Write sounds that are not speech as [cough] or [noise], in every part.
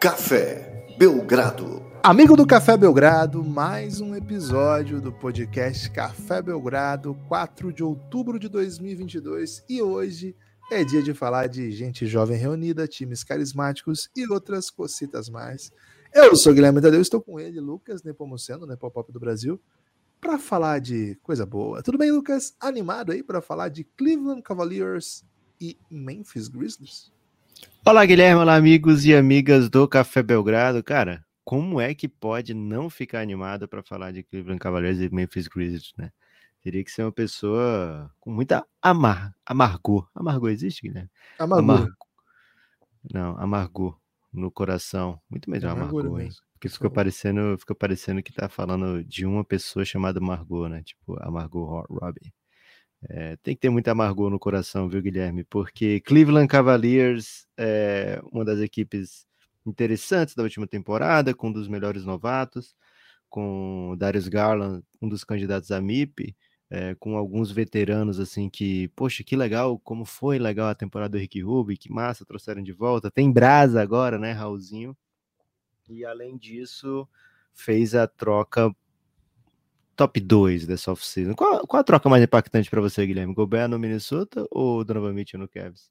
Café Belgrado. Amigo do Café Belgrado, mais um episódio do podcast Café Belgrado, 4 de outubro de 2022. E hoje é dia de falar de gente jovem reunida, times carismáticos e outras cocitas mais. Eu sou Guilherme Tadeu, estou com ele, Lucas Nepomuceno, Nepopop do Brasil, para falar de coisa boa. Tudo bem, Lucas? Animado aí para falar de Cleveland Cavaliers e Memphis Grizzlies? Olá, Guilherme, olá, amigos e amigas do Café Belgrado. Cara, como é que pode não ficar animado para falar de Cleveland Cavaliers e Memphis Grizzlies, né? Teria que ser uma pessoa com muita amar, amargor. Amargor existe, Guilherme? Amargor. Amar... Não, amargor no coração. Muito melhor amargor, amargor hein? Porque fica parecendo, fica parecendo que tá falando de uma pessoa chamada Margot, né? Tipo, Amargor Robbie. É, tem que ter muita amargor no coração, viu, Guilherme? Porque Cleveland Cavaliers é uma das equipes interessantes da última temporada, com um dos melhores novatos, com Darius Garland, um dos candidatos a MIP, é, com alguns veteranos assim que, poxa, que legal, como foi legal a temporada do Rick Rubio, que massa, trouxeram de volta. Tem Brasa agora, né, Raulzinho? E além disso, fez a troca top 2 dessa off-season. Qual, qual a troca mais impactante para você, Guilherme? Gobert no Minnesota ou Donovan Mitchell no Cavs?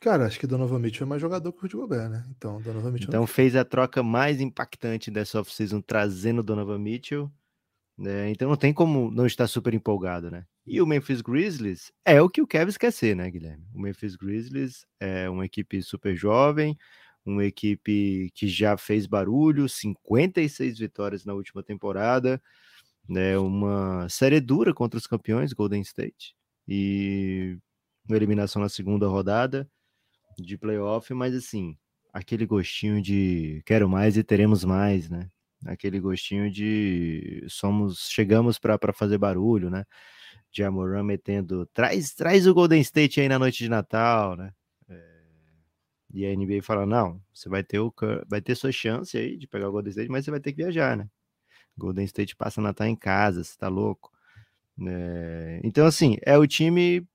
Cara, acho que Donovan Mitchell é mais jogador que o Rudy Gobert, né? Então, Donovan Mitchell. Então, fez a troca mais impactante dessa off-season trazendo Donovan Mitchell né? Então não tem como não estar super empolgado, né? E o Memphis Grizzlies é o que o Kevin quer ser, né, Guilherme? O Memphis Grizzlies é uma equipe super jovem, uma equipe que já fez barulho, 56 vitórias na última temporada, né? Uma série dura contra os campeões Golden State e uma eliminação na segunda rodada de playoff, mas assim, aquele gostinho de quero mais e teremos mais, né? aquele gostinho de somos chegamos para fazer barulho, né? De Amoran metendo traz traz o Golden State aí na noite de Natal, né? E a NBA fala não, você vai ter o vai ter sua chance aí de pegar o Golden State, mas você vai ter que viajar, né? Golden State passa Natal em casa, você tá louco? É, então assim é o time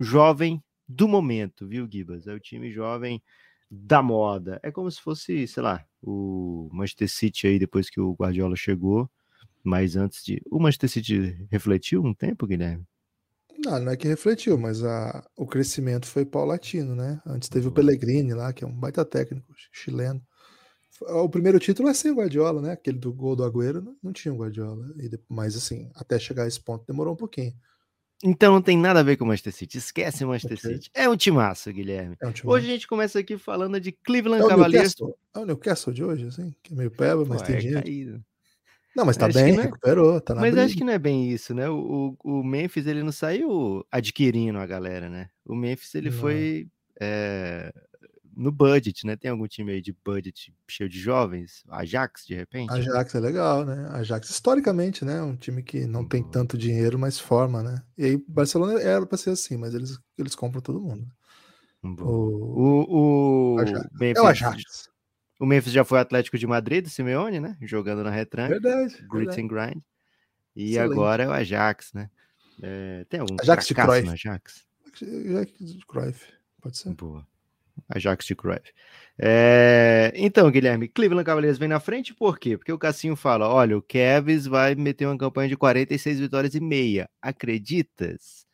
jovem do momento, viu, Gibas? É o time jovem da moda. É como se fosse, sei lá, o Manchester City aí depois que o Guardiola chegou, mas antes de. O Manchester City refletiu um tempo, Guilherme? Não, não é que refletiu, mas a, o crescimento foi paulatino, né? Antes teve o Pellegrini lá, que é um baita técnico chileno. O primeiro título é sem o Guardiola, né? Aquele do gol do Agüero não, não tinha o Guardiola. E, mas assim, até chegar a esse ponto demorou um pouquinho. Então não tem nada a ver com o Manchester City. Esquece o Manchester okay. City. É um timaço, Guilherme. É um timaço. Hoje a gente começa aqui falando de Cleveland é Cavaliers. É o Newcastle de hoje, assim, que é meio peba, mas Pô, tem é dinheiro. Caído. Não, mas tá acho bem, é... recuperou, tá Mas briga. acho que não é bem isso, né? O, o, o, Memphis, ele não saiu adquirindo a galera, né? O Memphis, ele não. foi é, no budget, né? Tem algum time aí de budget cheio de jovens? Ajax, de repente? Ajax é legal, né? Ajax, historicamente, né? Um time que não tem tanto dinheiro, mas forma, né? E aí, Barcelona era para ser assim, mas eles, eles compram todo mundo. O, o, o Ajax. Memphis, é o Ajax. O Memphis já foi Atlético de Madrid, Simeone, né? Jogando na retranca. Verdade. Grit and Grind. E Excelente. agora é o Ajax, né? É, tem algum Ajax de Cruyff. Ajax? Ajax de Cruyff, pode ser. Boa. Ajax de Cruyff. É, então, Guilherme, Cleveland Cavaliers vem na frente por quê? Porque o Cassinho fala: olha, o Kevs vai meter uma campanha de 46 vitórias e meia. Acreditas?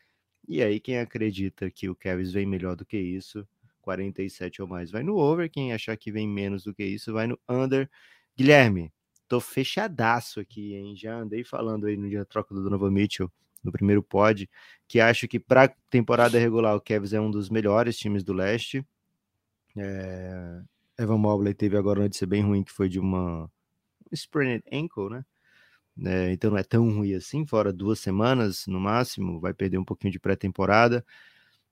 E aí, quem acredita que o Kevs vem melhor do que isso, 47 ou mais, vai no over. Quem achar que vem menos do que isso, vai no under. Guilherme, tô fechadaço aqui, hein? Já andei falando aí no dia da troca do Donovan Mitchell no primeiro pod, que acho que para temporada regular o Kevs é um dos melhores times do leste. É, Evan Mobley teve agora uma notícia bem ruim, que foi de uma sprained ankle, né? É, então não é tão ruim assim, fora duas semanas no máximo, vai perder um pouquinho de pré-temporada,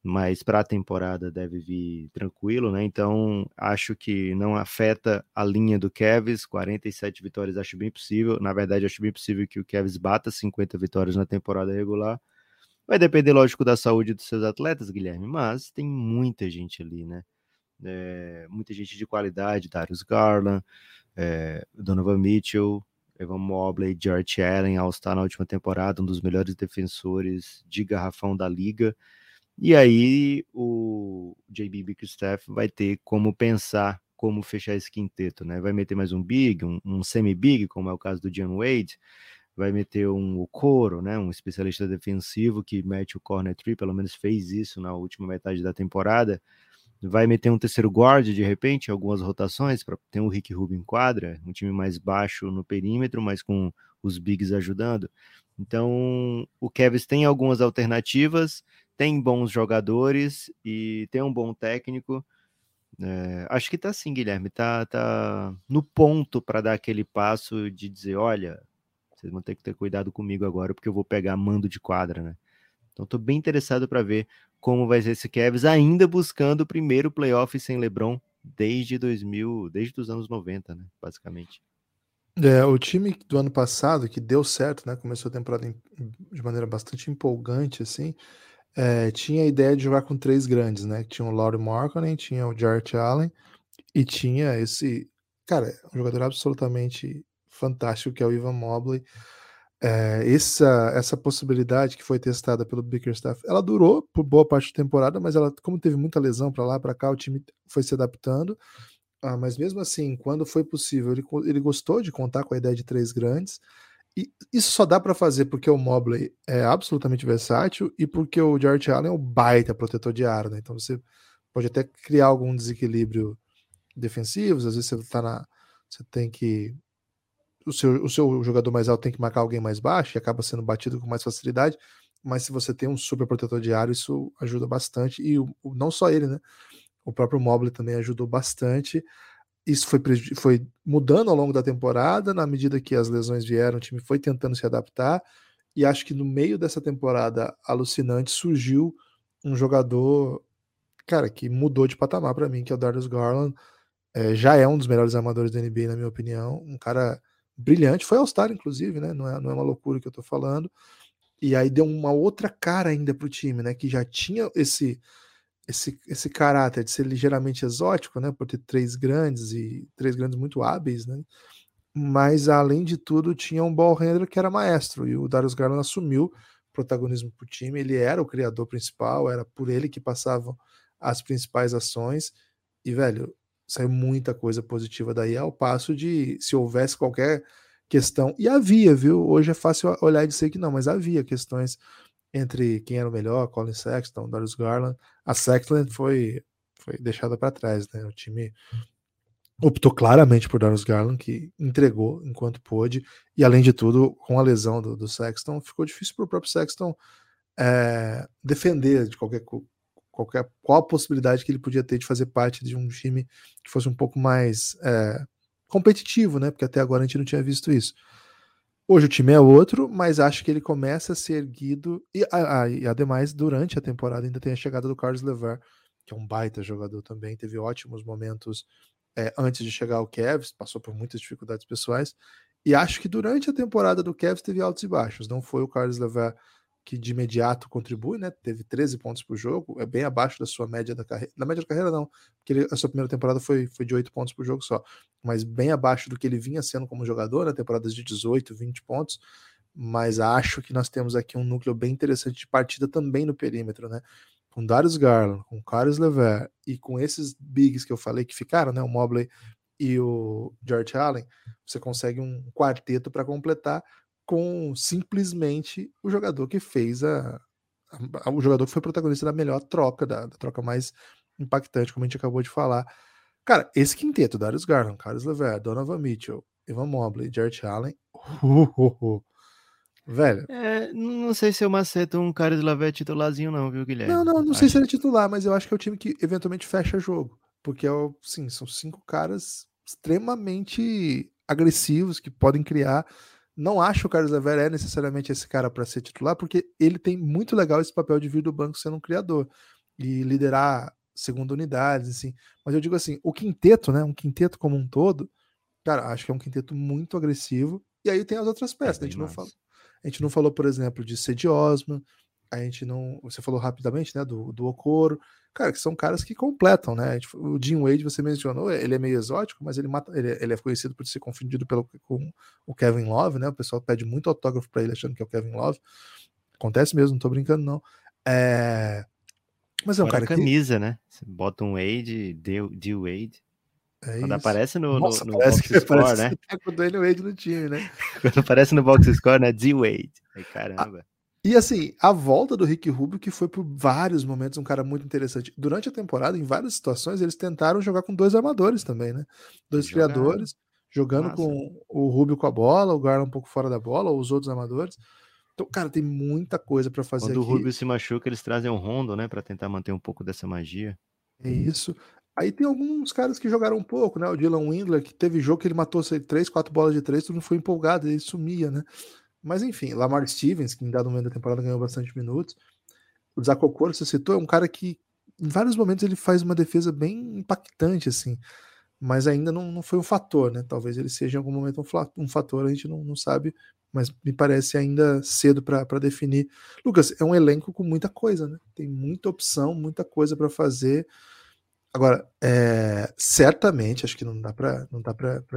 mas para a temporada deve vir tranquilo, né? Então acho que não afeta a linha do Kevs, 47 vitórias acho bem possível. Na verdade, acho bem possível que o Kevs bata 50 vitórias na temporada regular. Vai depender, lógico, da saúde dos seus atletas, Guilherme, mas tem muita gente ali, né? é, muita gente de qualidade, Darius Garland, é, Donovan Mitchell, Evan Mobley, George Allen, All-Star na última temporada, um dos melhores defensores de garrafão da liga. E aí o JB Bickerstaff vai ter como pensar como fechar esse quinteto, né? Vai meter mais um big, um, um semi-big, como é o caso do John Wade, vai meter um Coro, né? Um especialista defensivo que mete o corner tree, pelo menos fez isso na última metade da temporada. Vai meter um terceiro guard de repente, algumas rotações para ter um Rick Rubin em quadra, um time mais baixo no perímetro, mas com os bigs ajudando. Então, o Kevs tem algumas alternativas, tem bons jogadores e tem um bom técnico. É, acho que tá sim, Guilherme, tá, tá no ponto para dar aquele passo de dizer, olha, vocês vão ter que ter cuidado comigo agora porque eu vou pegar mando de quadra, né? Então tô bem interessado para ver como vai ser esse Cavs, ainda buscando o primeiro playoff sem LeBron desde 2000, desde os anos 90, né, basicamente. É, o time do ano passado, que deu certo, né, começou a temporada de maneira bastante empolgante, assim, é, tinha a ideia de jogar com três grandes, né? Tinha o Laurie Markkinen, tinha o Jarrett Allen e tinha esse, cara, um jogador absolutamente fantástico que é o Ivan Mobley. É, essa, essa possibilidade que foi testada pelo Bickerstaff, ela durou por boa parte da temporada, mas ela, como teve muita lesão para lá para cá, o time foi se adaptando. Ah, mas mesmo assim, quando foi possível, ele, ele gostou de contar com a ideia de três grandes. E isso só dá para fazer porque o Mobley é absolutamente versátil e porque o George Allen é um baita protetor de ar, né? Então você pode até criar algum desequilíbrio defensivo, às vezes você tá na você tem que o seu, o seu jogador mais alto tem que marcar alguém mais baixo e acaba sendo batido com mais facilidade, mas se você tem um super protetor de ar, isso ajuda bastante e o, não só ele, né? O próprio Mobley também ajudou bastante isso foi, foi mudando ao longo da temporada, na medida que as lesões vieram, o time foi tentando se adaptar, e acho que no meio dessa temporada alucinante surgiu um jogador, cara, que mudou de patamar para mim, que é o Darius Garland, é, já é um dos melhores armadores da NBA, na minha opinião, um cara brilhante, foi All-Star, inclusive, né, não é, não é uma loucura que eu tô falando, e aí deu uma outra cara ainda pro time, né, que já tinha esse esse, esse caráter de ser ligeiramente exótico, né, por ter três grandes e três grandes muito hábeis, né, mas além de tudo tinha um ball handler que era maestro e o Darius Garland assumiu protagonismo para o time, ele era o criador principal, era por ele que passavam as principais ações e velho, saiu muita coisa positiva daí ao passo de se houvesse qualquer questão, e havia, viu? Hoje é fácil olhar e dizer que não, mas havia questões entre quem era o melhor, Colin Sexton, Darius Garland. A Sexton foi, foi deixada para trás, né? O time optou claramente por Darius Garland, que entregou enquanto pôde, e além de tudo, com a lesão do, do Sexton, ficou difícil para o próprio Sexton é, defender de qualquer, qualquer qual a possibilidade que ele podia ter de fazer parte de um time que fosse um pouco mais é, competitivo, né? Porque até agora a gente não tinha visto isso. Hoje o time é outro, mas acho que ele começa a ser erguido. E, ah, e ademais, durante a temporada ainda tem a chegada do Carlos Lever, que é um baita jogador também. Teve ótimos momentos é, antes de chegar ao Cavs, passou por muitas dificuldades pessoais. E acho que durante a temporada do Cavs teve altos e baixos. Não foi o Carlos Lever que de imediato contribui, né? Teve 13 pontos por jogo, é bem abaixo da sua média da carreira. Da média da carreira, não, porque ele, a sua primeira temporada foi, foi de 8 pontos por jogo só, mas bem abaixo do que ele vinha sendo como jogador, na né? temporadas de 18, 20 pontos. Mas acho que nós temos aqui um núcleo bem interessante de partida também no perímetro, né? Com Darius Garland, com Carlos Lever e com esses bigs que eu falei que ficaram, né? O Mobley e o George Allen, você consegue um quarteto para completar com simplesmente o jogador que fez a, a, o jogador que foi protagonista da melhor troca, da, da, troca mais impactante, como a gente acabou de falar. Cara, esse quinteto, Darius Garland, Carlos Lever, Donovan Mitchell, Evan Mobley, Jared Allen, uh, uh, uh. velho. É, não sei se eu maceto um Carlos Lever titularzinho não, viu, Guilherme? Não, não, não acho... sei se ele é titular, mas eu acho que é o time que eventualmente fecha jogo, porque é o, sim, são cinco caras extremamente agressivos que podem criar não acho que o Carlos Lever é necessariamente esse cara para ser titular, porque ele tem muito legal esse papel de vir do banco sendo um criador e liderar segunda unidades, assim. Mas eu digo assim, o quinteto, né? Um quinteto como um todo, cara, acho que é um quinteto muito agressivo. E aí tem as outras é peças. É a, gente não falou, a gente não falou, por exemplo, de Cedi Osman, a gente não. Você falou rapidamente, né? Do, do Okoro cara, que são caras que completam, né? O Jim Wade, você mencionou, ele é meio exótico, mas ele, mata, ele, ele é conhecido por ser confundido pelo, com o Kevin Love, né? O pessoal pede muito autógrafo para ele achando que é o Kevin Love. Acontece mesmo, não tô brincando, não. É... Mas é um Fora cara camisa, né? Você bota um Wade, D Wade. É Quando isso. aparece no, Nossa, no, no box que, score, né? que tá com o Dwayne Wade no time, né? [laughs] Quando aparece no box score, né? D Wade. Caramba. E assim, a volta do Rick Rubio, que foi por vários momentos um cara muito interessante. Durante a temporada, em várias situações, eles tentaram jogar com dois armadores também, né? Dois Jogaram. criadores, jogando Massa. com o Rubio com a bola, o Garland um pouco fora da bola, ou os outros armadores. Então, cara, tem muita coisa para fazer Quando o aqui. Rubio se machuca, eles trazem um Rondo, né? Pra tentar manter um pouco dessa magia. É isso. Aí tem alguns caras que jogaram um pouco, né? O Dylan Windler, que teve jogo que ele matou sei, três, quatro bolas de três, todo mundo foi empolgado, ele sumia, né? Mas enfim, Lamar Stevens, que em dado momento da temporada ganhou bastante minutos. O Zach Okoro, você citou, é um cara que em vários momentos ele faz uma defesa bem impactante, assim. Mas ainda não, não foi um fator, né? Talvez ele seja em algum momento um, um fator, a gente não, não sabe, mas me parece ainda cedo para definir. Lucas, é um elenco com muita coisa, né? Tem muita opção, muita coisa para fazer. Agora, é, certamente, acho que não dá para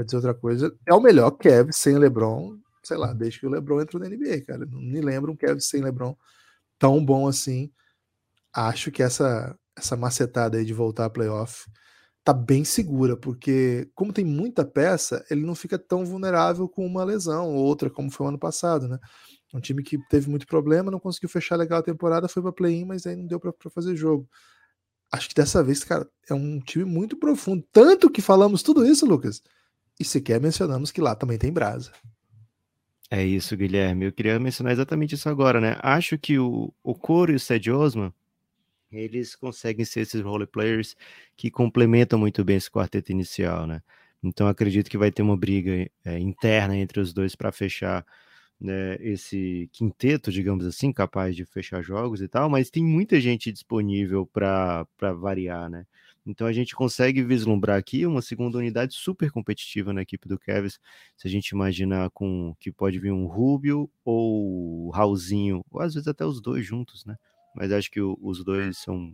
dizer outra coisa. É o melhor Kevin sem LeBron, sei lá, desde que o LeBron entrou na NBA, cara. Não me lembro um Kevin sem LeBron tão bom assim. Acho que essa essa macetada aí de voltar a playoff tá bem segura, porque como tem muita peça, ele não fica tão vulnerável com uma lesão ou outra, como foi o ano passado, né? Um time que teve muito problema, não conseguiu fechar legal a temporada, foi para play-in, mas aí não deu para fazer jogo. Acho que dessa vez, cara, é um time muito profundo. Tanto que falamos tudo isso, Lucas. E sequer mencionamos que lá também tem brasa. É isso, Guilherme. Eu queria mencionar exatamente isso agora, né? Acho que o, o Coro e o Ced Osman, eles conseguem ser esses role players que complementam muito bem esse quarteto inicial, né? Então acredito que vai ter uma briga é, interna entre os dois para fechar né, esse quinteto, digamos assim, capaz de fechar jogos e tal, mas tem muita gente disponível para variar, né? Então a gente consegue vislumbrar aqui uma segunda unidade super competitiva na equipe do Cavs, se a gente imaginar com que pode vir um Rubio ou Raulzinho, ou às vezes até os dois juntos, né? Mas acho que o, os dois são.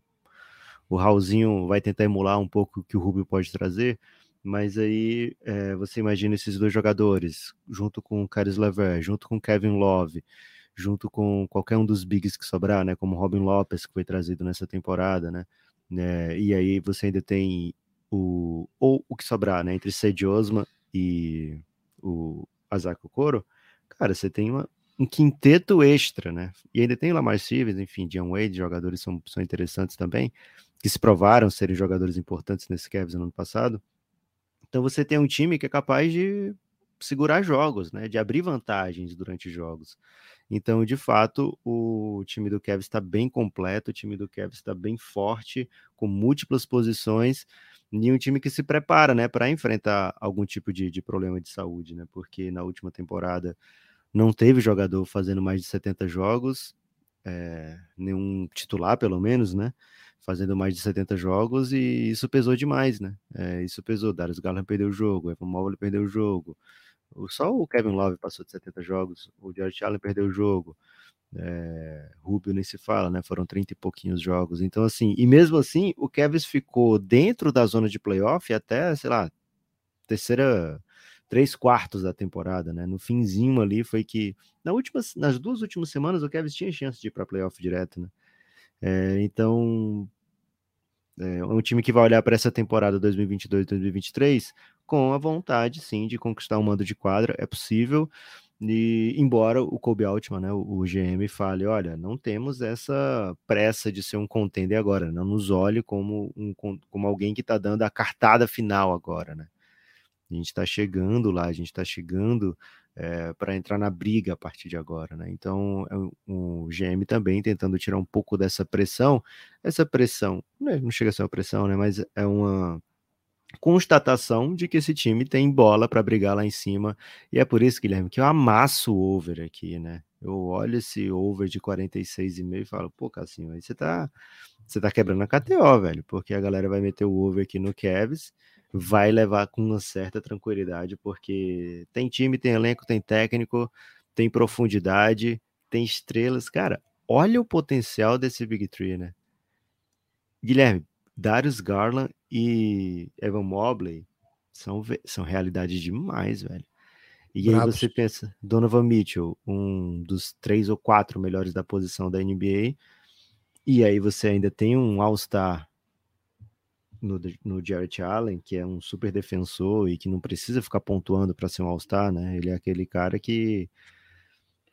O Raulzinho vai tentar emular um pouco o que o Rubio pode trazer, mas aí é, você imagina esses dois jogadores, junto com o Caris Lever, junto com o Kevin Love, junto com qualquer um dos bigs que sobrar, né? Como Robin Lopes, que foi trazido nessa temporada, né? Né e aí você ainda tem o. Ou o que sobrar, né? Entre Cedi Osman e o Azako Koro, cara, você tem uma, um quinteto extra, né? E ainda tem Lamar Stevens, enfim, John Wade, jogadores são, são interessantes também, que se provaram serem jogadores importantes nesse Cavs no ano passado. Então você tem um time que é capaz de segurar jogos, né? De abrir vantagens durante jogos. Então, de fato, o time do Cavs está bem completo, o time do Cavs está bem forte, com múltiplas posições, e um time que se prepara, né, para enfrentar algum tipo de, de problema de saúde, né? Porque na última temporada não teve jogador fazendo mais de 70 jogos, é, nenhum titular, pelo menos, né? Fazendo mais de 70 jogos, e isso pesou demais, né? É, isso pesou. Darius Garland perdeu o jogo, Evan Mobley perdeu o jogo. Só o Kevin Love passou de 70 jogos, o George Allen perdeu o jogo. É, Rubio nem se fala, né? Foram 30 e pouquinhos jogos. Então, assim, e mesmo assim, o Kevin ficou dentro da zona de playoff até, sei lá, terceira três quartos da temporada, né? No finzinho ali foi que na última, nas duas últimas semanas o Kevin tinha chance de ir para playoff direto, né? É, então é um time que vai olhar para essa temporada 2022-2023 com a vontade, sim, de conquistar um mando de quadra, é possível. E embora o Kobe Altman, né, o GM, fale, olha, não temos essa pressa de ser um contender agora, não nos olhe como, um, como alguém que está dando a cartada final agora, né? A gente está chegando lá, a gente está chegando é, para entrar na briga a partir de agora, né? Então, é o GM também tentando tirar um pouco dessa pressão. Essa pressão, não chega a ser uma pressão, né? Mas é uma constatação de que esse time tem bola para brigar lá em cima. E é por isso, Guilherme, que eu amasso o over aqui, né? Eu olho esse over de 46,5 e falo, pô, Cassinho, aí você tá, você tá quebrando a KTO, velho, porque a galera vai meter o over aqui no Cavs vai levar com uma certa tranquilidade, porque tem time, tem elenco, tem técnico, tem profundidade, tem estrelas. Cara, olha o potencial desse Big Tree, né? Guilherme, Darius Garland e Evan Mobley são, são realidades demais, velho. E aí você pensa, Donovan Mitchell, um dos três ou quatro melhores da posição da NBA, E aí você ainda tem um All-Star no, no Jarrett Allen, que é um super defensor e que não precisa ficar pontuando para ser um All-Star, né? Ele é aquele cara que,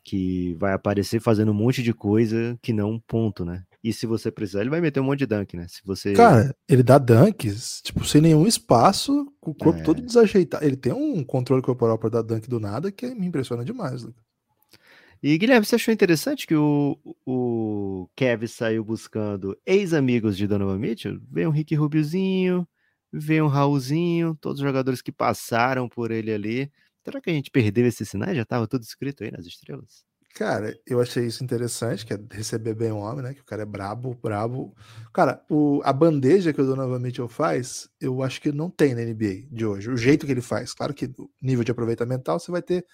que vai aparecer fazendo um monte de coisa que não um ponto, né? E se você precisar, ele vai meter um monte de dunk, né? Se você... Cara, ele dá dunks, tipo, sem nenhum espaço, com o corpo é. todo desajeitado. Ele tem um controle corporal para dar dunk do nada que me impressiona demais, Lucas. E Guilherme, você achou interessante que o, o Kevin saiu buscando ex-amigos de Donovan Mitchell? Veio um Rick Rubiozinho, veio um Raulzinho, todos os jogadores que passaram por ele ali. Será que a gente perdeu esses sinais? Já estava tudo escrito aí nas estrelas? Cara, eu achei isso interessante, que é receber bem o homem, né? Que o cara é brabo, brabo. Cara, o, a bandeja que o Donovan Mitchell faz, eu acho que não tem na NBA de hoje. O jeito que ele faz. Claro que o nível de aproveitamento tal, você vai ter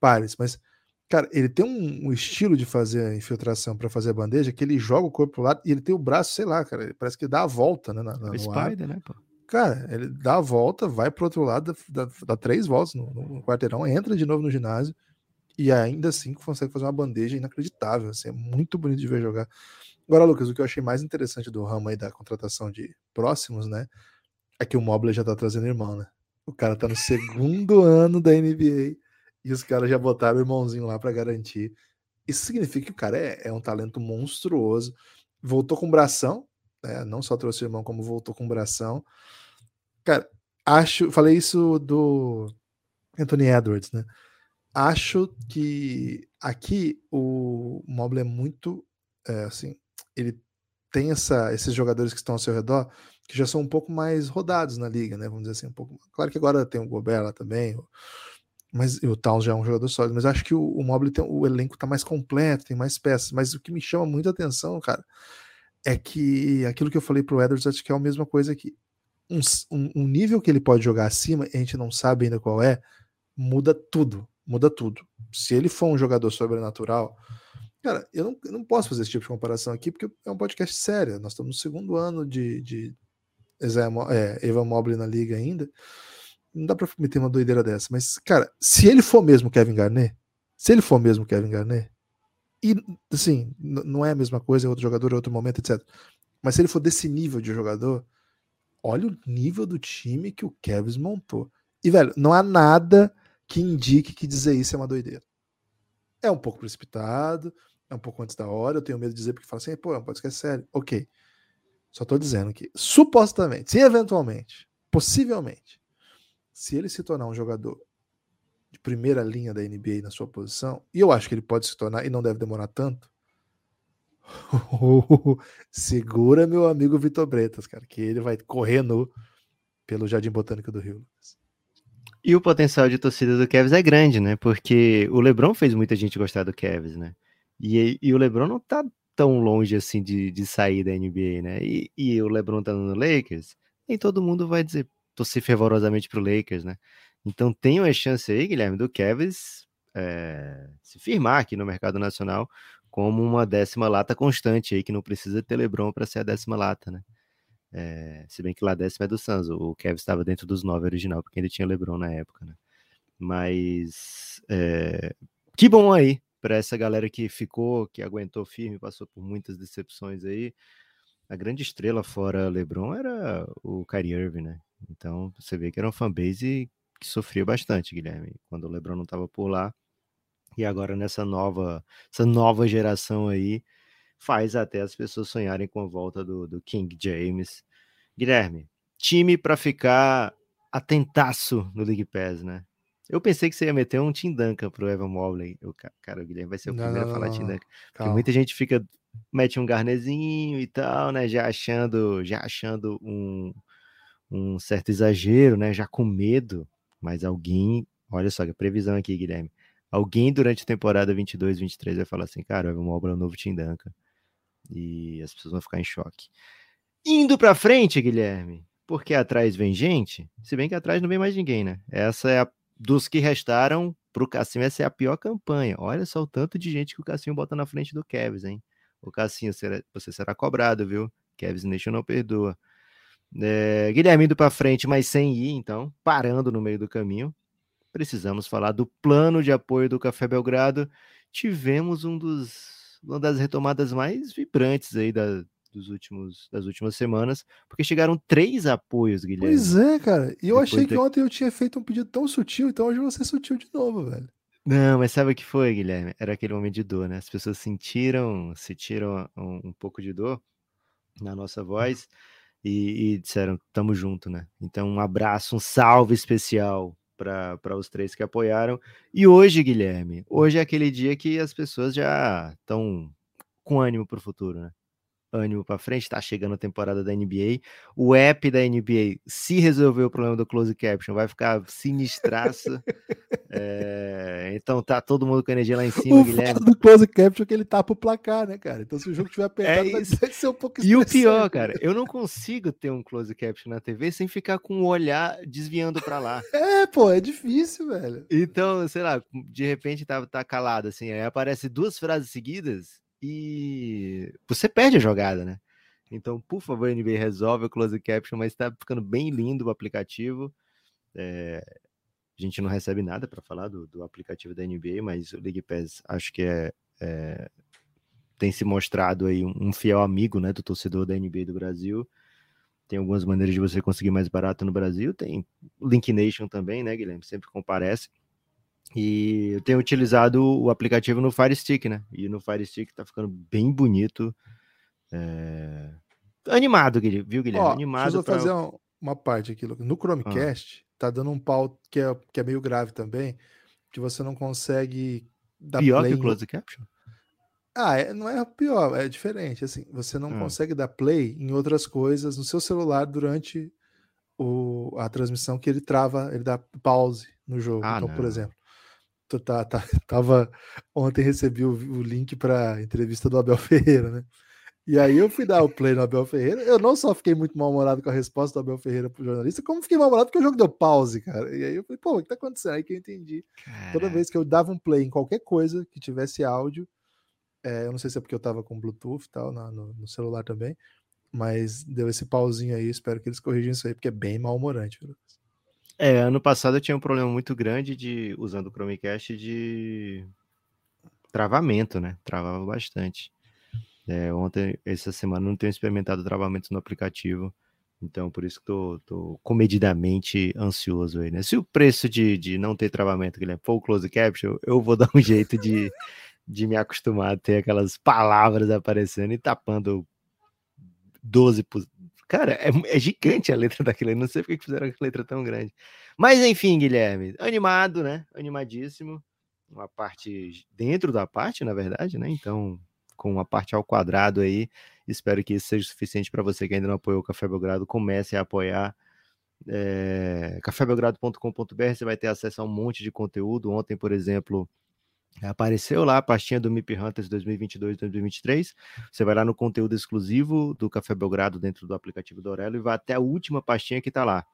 pares, mas Cara, ele tem um, um estilo de fazer a infiltração para fazer a bandeja que ele joga o corpo pro lado e ele tem o braço, sei lá, cara, parece que dá a volta, né? Na, na, o Spider, né, pô? Cara, ele dá a volta, vai pro outro lado, dá, dá três voltas no, no, quarteirão, entra de novo no ginásio e ainda assim consegue fazer uma bandeja inacreditável. Assim, é muito bonito de ver jogar. Agora, Lucas, o que eu achei mais interessante do ramo aí da contratação de próximos, né? É que o Mobley já tá trazendo irmão, né? O cara tá no segundo [laughs] ano da NBA e os caras já botaram o irmãozinho lá para garantir. Isso significa que o cara é, é, um talento monstruoso. Voltou com bração, né? não só trouxe o irmão, como voltou com bração. Cara, acho. Falei isso do Anthony Edwards, né? Acho que aqui o Mobley é muito. É, assim, ele tem essa, esses jogadores que estão ao seu redor que já são um pouco mais rodados na liga, né? Vamos dizer assim, um pouco. Claro que agora tem o Gobert também, mas o Towns já é um jogador sólido, mas acho que o, o Mobley tem, o elenco tá mais completo, tem mais peças, mas o que me chama muita atenção, cara, é que aquilo que eu falei pro Edwards, acho que é a mesma coisa que um, um, um nível que ele pode jogar acima, a gente não sabe ainda qual é, muda tudo, muda tudo. Se ele for um jogador sobrenatural, cara, eu não, eu não posso fazer esse tipo de comparação aqui, porque é um podcast sério, nós estamos no segundo ano de, de é, Evan Mobley na liga ainda, não dá pra meter uma doideira dessa, mas, cara, se ele for mesmo Kevin Garnett, se ele for mesmo Kevin Garnett, e assim, não é a mesma coisa, é outro jogador, é outro momento, etc. Mas se ele for desse nível de jogador, olha o nível do time que o Kevin montou. E, velho, não há nada que indique que dizer isso é uma doideira. É um pouco precipitado, é um pouco antes da hora, eu tenho medo de dizer porque fala assim, pô, não pode esquecer sério. Ok. Só tô dizendo que, supostamente, se eventualmente, possivelmente, se ele se tornar um jogador de primeira linha da NBA na sua posição, e eu acho que ele pode se tornar e não deve demorar tanto. [laughs] segura meu amigo Vitor Bretas, cara, que ele vai correndo pelo Jardim Botânico do Rio. E o potencial de torcida do Kevs é grande, né? Porque o LeBron fez muita gente gostar do Kevs, né? E, e o LeBron não tá tão longe assim de, de sair da NBA, né? E, e o LeBron tá no Lakers, nem todo mundo vai dizer, torcer fervorosamente para o Lakers, né? Então tem uma chance aí, Guilherme, do Kevs é, se firmar aqui no mercado nacional como uma décima lata constante aí, que não precisa ter LeBron para ser a décima lata, né? É, se bem que lá a décima é do Suns, o Kevs estava dentro dos nove original, porque ele tinha LeBron na época, né? Mas é, que bom aí para essa galera que ficou, que aguentou firme, passou por muitas decepções aí. A grande estrela fora LeBron era o Kyrie Irving, né? Então, você vê que era uma fanbase que sofria bastante, Guilherme, quando o LeBron não estava por lá. E agora nessa nova, essa nova geração aí, faz até as pessoas sonharem com a volta do, do King James. Guilherme, time para ficar atentaço no League Pass, né? Eu pensei que você ia meter um Tim Duncan pro Evan Mobley. Eu, cara, o Guilherme vai ser o não, primeiro não, a falar não, Tim Duncan. Porque muita gente fica, mete um garnezinho e tal, né? Já achando, já achando um, um certo exagero, né? Já com medo, mas alguém, olha só que previsão aqui, Guilherme. Alguém durante a temporada 22, 23 vai falar assim, cara, uma obra novo Tim Duncan. E as pessoas vão ficar em choque. Indo para frente, Guilherme, porque atrás vem gente, se bem que atrás não vem mais ninguém, né? Essa é a dos que restaram pro Cassinho, essa é a pior campanha. Olha só o tanto de gente que o Cassinho bota na frente do Kevs, hein? O Cassinho, você será cobrado, viu? Kevs Nation não perdoa. É, Guilherme indo para frente, mas sem ir, então, parando no meio do caminho. Precisamos falar do plano de apoio do Café Belgrado. Tivemos um dos uma das retomadas mais vibrantes aí da, dos últimos, das últimas semanas, porque chegaram três apoios, Guilherme. Pois é, cara. E eu Depois achei que de- ontem eu tinha feito um pedido tão sutil, então hoje eu vou ser sutil de novo, velho. Não, mas sabe o que foi, Guilherme? Era aquele momento de dor, né? As pessoas sentiram, sentiram um, um pouco de dor na nossa voz e, e disseram, tamo junto, né? Então, um abraço, um salve especial para os três que apoiaram. E hoje, Guilherme, hoje é aquele dia que as pessoas já estão com ânimo para o futuro, né? Ânimo para frente, tá chegando a temporada da NBA. O app da NBA, se resolver o problema do close caption, vai ficar sinistraço. É, então tá todo mundo com energia lá em cima, o Guilherme. do close caption é que ele tapa o placar, né, cara? Então se o jogo tiver apertado, vai isso. vai [laughs] ser um pouco E o pior, cara, eu não consigo ter um close caption na TV sem ficar com o olhar desviando para lá. [laughs] É, pô, é difícil, velho. Então, sei lá, de repente tá, tá calado, assim, aí aparece duas frases seguidas e você perde a jogada, né? Então, por favor, NBA, resolve o close caption, mas tá ficando bem lindo o aplicativo. É, a gente não recebe nada para falar do, do aplicativo da NBA, mas o League Pass acho que é, é- tem se mostrado aí um, um fiel amigo, né, do torcedor da NBA do Brasil. Tem algumas maneiras de você conseguir mais barato no Brasil. Tem Link Nation também, né, Guilherme? Sempre comparece. E eu tenho utilizado o aplicativo no Fire Stick, né? E no Fire Stick tá ficando bem bonito. É, Animado, Guilherme, viu, Guilherme? Ó, Animado deixa eu pra- fazer um- uma parte aqui, Lucas. No Chromecast, tá dando um pau que é, que é meio grave também, que você não consegue dar pior play que o em- Close Caption. Ah, é- não é pior, é diferente. Assim, você não Ah. consegue dar play em outras coisas no seu celular durante o- a transmissão que ele trava, ele dá pause no jogo. Ah, então, por não. exemplo, tu tá, tá- [laughs] tava ontem recebi o, o link para entrevista do Abel [laughs] Ferreira, né? E aí eu fui dar o play no Abel Ferreira. Eu não só fiquei muito mal-humorado com a resposta do Abel Ferreira pro jornalista, como fiquei mal-humorado porque o jogo deu pause, cara. E aí eu falei, pô, o que tá acontecendo? Aí que eu entendi. Toda vez que eu dava um play em qualquer coisa que tivesse áudio, é, eu não sei se é porque eu tava com Bluetooth e tal, na- no, no celular também, mas deu esse pauzinho aí, espero que eles corrijam isso aí, porque é bem mal-humorante. Lucas? É, ano passado eu tinha um problema muito grande de usando o Chromecast de travamento, né? Travava bastante. É, ontem, essa semana, não tenho experimentado travamentos no aplicativo. Então, por isso que tô, tô comedidamente ansioso aí, né? Se o preço de, de não ter travamento, Guilherme, for o close caption, eu vou [laughs] dar um jeito de, de me acostumar a ter aquelas palavras aparecendo e tapando 12 por... Cara, é, é gigante a letra [laughs] daquilo. Eu não sei porque que fizeram aquela letra tão grande. Mas enfim, Guilherme, animado, né? Animadíssimo. Uma parte dentro da parte, na verdade, né? Então, com uma parte ao quadrado aí. Espero que isso seja suficiente para você que ainda não apoiou o Café Belgrado. Comece a apoiar. É, cafébelgrado.com.br você vai ter acesso a um monte de conteúdo. Ontem, por exemplo, apareceu lá a pastinha do MIP Hunters 2022-2023. Você vai lá no conteúdo exclusivo do Café Belgrado dentro do aplicativo do Aurelo e vai até a última pastinha que está lá.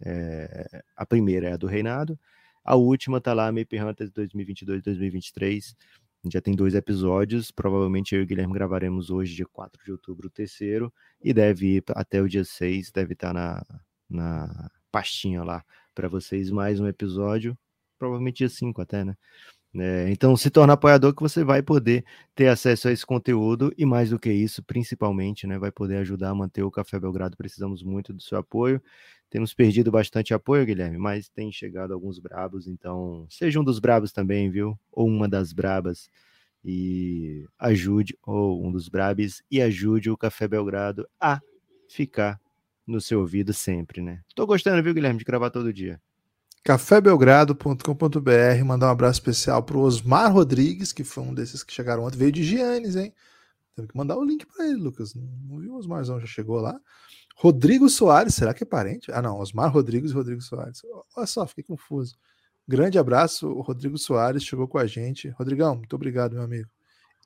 É, a primeira é a do Reinado, a última está lá, MIP Hunters 2022-2023. Já tem dois episódios. Provavelmente eu e o Guilherme gravaremos hoje, dia 4 de outubro, o terceiro. E deve ir até o dia 6, deve estar na, na pastinha lá para vocês. Mais um episódio. Provavelmente dia 5 até, né? É, então, se torna apoiador que você vai poder ter acesso a esse conteúdo e mais do que isso, principalmente, né, vai poder ajudar a manter o Café Belgrado. Precisamos muito do seu apoio. Temos perdido bastante apoio, Guilherme, mas tem chegado alguns brabos, então seja um dos brabos também, viu? Ou uma das brabas e ajude, ou um dos brabes e ajude o Café Belgrado a ficar no seu ouvido sempre, né? Tô gostando, viu, Guilherme, de gravar todo dia. cafébelgrado.com.br, mandar um abraço especial pro Osmar Rodrigues, que foi um desses que chegaram ontem, veio de Giannis, hein? Temos que mandar o link para ele, Lucas. Não viu o Osmarzão, já chegou lá. Rodrigo Soares, será que é parente? Ah, não, Osmar Rodrigues e Rodrigo Soares. Olha só, fiquei confuso. Grande abraço, o Rodrigo Soares chegou com a gente. Rodrigão, muito obrigado, meu amigo.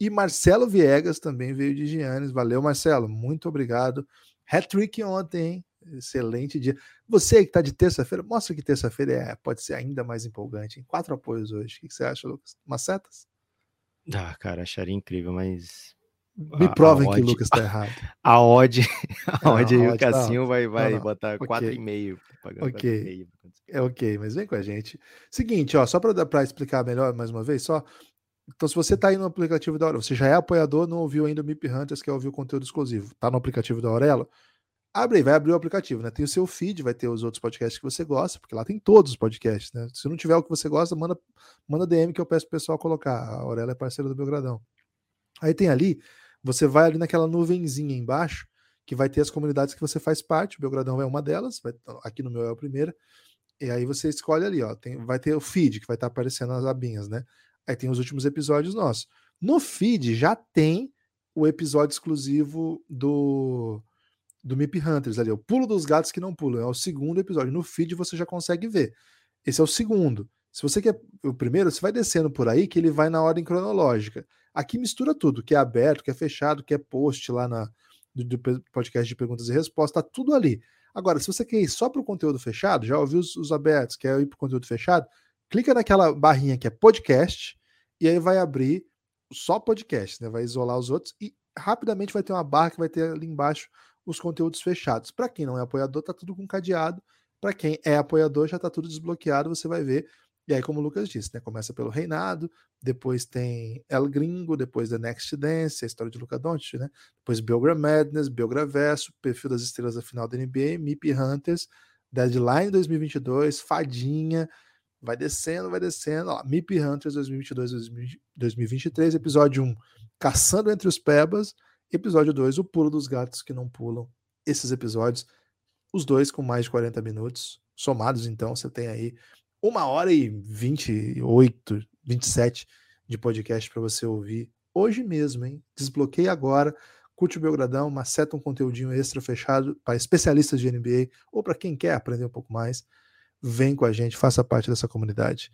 E Marcelo Viegas também veio de Giannis. Valeu, Marcelo, muito obrigado. Hat-trick ontem, hein? Excelente dia. Você que está de terça-feira, mostra que terça-feira é, pode ser ainda mais empolgante. Hein? Quatro apoios hoje. O que, você acha, Lucas? Umas setas? Ah, cara, acharia incrível, mas Me provem que o [laughs] Lucas está errado. a odd, a Não, odd a o odd tá- Cassinho vai, vai não, botar ok. 4,5. pagando Ok. 4,5. É ok, mas vem com a gente. Seguinte, ó, só para dar para explicar melhor mais uma vez, só Então, se você está aí no aplicativo da Aurelo, você já é apoiador, não ouviu ainda o MIP Hunters, que é ouvir o conteúdo exclusivo, tá no aplicativo da Aurelo, abre aí, vai abrir o aplicativo, né? Tem o seu feed, vai ter os outros podcasts que você gosta, porque lá tem todos os podcasts, né? Se não tiver o que você gosta, manda, manda DM que eu peço pro pessoal colocar. A Aurela é parceira do Belgradão. Aí tem ali, você vai ali naquela nuvenzinha embaixo, que vai ter as comunidades que você faz parte, o Belgradão é uma delas, vai, aqui no meu é a primeira, e aí você escolhe ali, ó, tem, vai ter o feed, que vai estar tá aparecendo as abinhas, né? Aí tem os últimos episódios nossos. No feed já tem o episódio exclusivo do do Mip Hunters ali, o pulo dos gatos que não pulam, é o segundo episódio. No feed você já consegue ver. Esse é o segundo. Se você quer o primeiro, você vai descendo por aí que ele vai na ordem cronológica. Aqui mistura tudo, que é aberto, que é fechado, que é post lá na do, do podcast de perguntas e respostas, tá tudo ali. Agora, se você quer ir só para o conteúdo fechado, já ouviu os, os abertos, quer ir para o conteúdo fechado, clica naquela barrinha que é podcast e aí vai abrir só podcast, né? Vai isolar os outros e rapidamente vai ter uma barra que vai ter ali embaixo os conteúdos fechados. Para quem não é apoiador, tá tudo com cadeado. Para quem é apoiador, já tá tudo desbloqueado, você vai ver. E aí, como o Lucas disse, né? Começa pelo Reinado, depois tem El Gringo, depois The Next Dance, a história de Luca Doncic, né? Depois Belgra Madness, Belgra Verso, Perfil das Estrelas da Final da NBA, MIP Hunters, Deadline 2022, Fadinha, vai descendo, vai descendo, ó, MIP Hunters 2022, 2023, episódio 1, Caçando Entre os Pebas, Episódio 2, O Pulo dos Gatos que Não Pulam. Esses episódios, os dois com mais de 40 minutos, somados então, você tem aí uma hora e 28, 27 de podcast para você ouvir hoje mesmo, hein? Desbloqueie agora, curte o Belgradão, maceta um conteúdinho extra fechado para especialistas de NBA ou para quem quer aprender um pouco mais. Vem com a gente, faça parte dessa comunidade.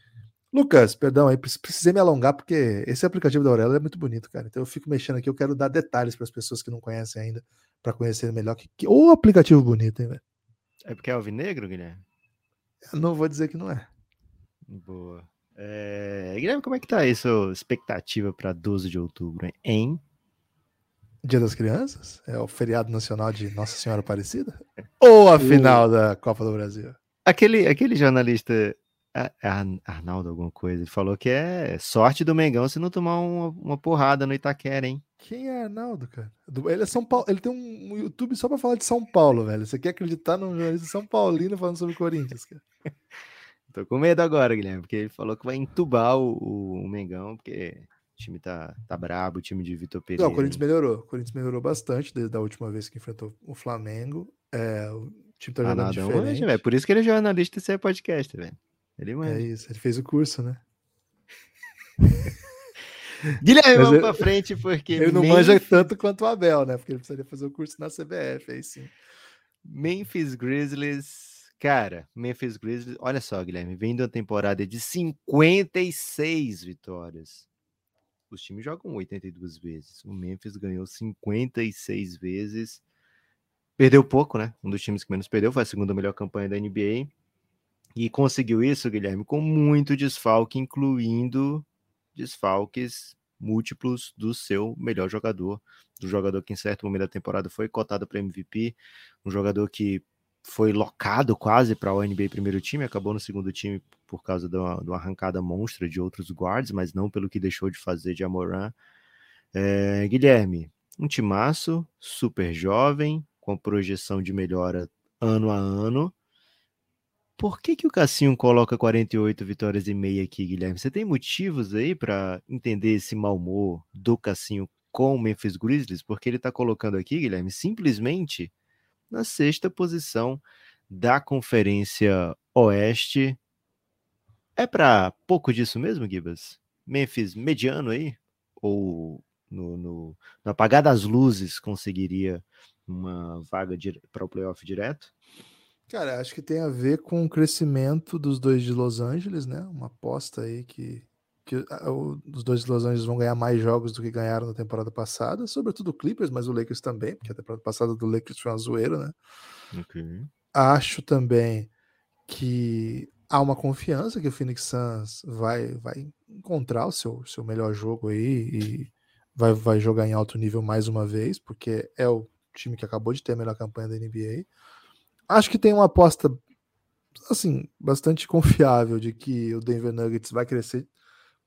Lucas, perdão, aí precisei me alongar porque esse aplicativo da Aurela é muito bonito, cara. Então eu fico mexendo aqui, eu quero dar detalhes para as pessoas que não conhecem ainda, para conhecer melhor. Que, que, o aplicativo bonito, hein, velho? É porque é alvinegro, Guilherme? Eu não vou dizer que não é. Boa. É... Guilherme, como é que tá aí sua expectativa para 12 de outubro, hein? Dia das Crianças? É o feriado nacional de Nossa Senhora Aparecida? [laughs] Ou a final da Copa do Brasil? Aquele, aquele jornalista Arnaldo alguma coisa. Ele falou que é sorte do Mengão se não tomar uma, uma porrada no Itaquera, hein? Quem é Arnaldo, cara? Ele é São Paulo. Ele tem um YouTube só pra falar de São Paulo, velho. Você quer acreditar num jornalista São Paulino falando sobre o Corinthians, cara? [laughs] Tô com medo agora, Guilherme, porque ele falou que vai entubar o, o, o Mengão, porque o time tá, tá brabo, o time de Vitor Pereira. Não, o Corinthians melhorou. O Corinthians melhorou bastante desde a última vez que enfrentou o Flamengo. É, o time tá jogando Arnaldão, diferente. É, por isso que ele é jornalista e você é podcast, velho. Ele É isso, ele fez o curso, né? [laughs] Guilherme, vamos pra frente, porque. [laughs] Ele não Memphis... manja tanto quanto o Abel, né? Porque ele precisaria fazer o curso na CBF, aí sim. Memphis Grizzlies. Cara, Memphis Grizzlies, olha só, Guilherme, vem de uma temporada de 56 vitórias. Os times jogam 82 vezes. O Memphis ganhou 56 vezes. Perdeu pouco, né? Um dos times que menos perdeu foi a segunda melhor campanha da NBA. E conseguiu isso, Guilherme, com muito desfalque, incluindo desfalques múltiplos do seu melhor jogador, do jogador que em certo momento da temporada foi cotado para MVP, um jogador que foi locado quase para o NBA primeiro time, acabou no segundo time por causa de uma, de uma, arrancada monstra de outros guards, mas não pelo que deixou de fazer de Amoran. É, Guilherme, um timaço, super jovem, com projeção de melhora ano a ano, por que, que o Cassinho coloca 48 vitórias e meia aqui, Guilherme? Você tem motivos aí para entender esse mau humor do Cassinho com o Memphis Grizzlies? Porque ele está colocando aqui, Guilherme, simplesmente na sexta posição da Conferência Oeste. É para pouco disso mesmo, Gibas? Memphis mediano aí? Ou no, no, no apagar das luzes conseguiria uma vaga para o playoff direto? Cara, acho que tem a ver com o crescimento dos dois de Los Angeles, né? Uma aposta aí que, que os dois de Los Angeles vão ganhar mais jogos do que ganharam na temporada passada, sobretudo o Clippers, mas o Lakers também, porque a temporada passada do Lakers foi uma zoeira, né? Okay. Acho também que há uma confiança que o Phoenix Suns vai, vai encontrar o seu, seu melhor jogo aí e vai, vai jogar em alto nível mais uma vez, porque é o time que acabou de ter a melhor campanha da NBA acho que tem uma aposta assim bastante confiável de que o Denver Nuggets vai crescer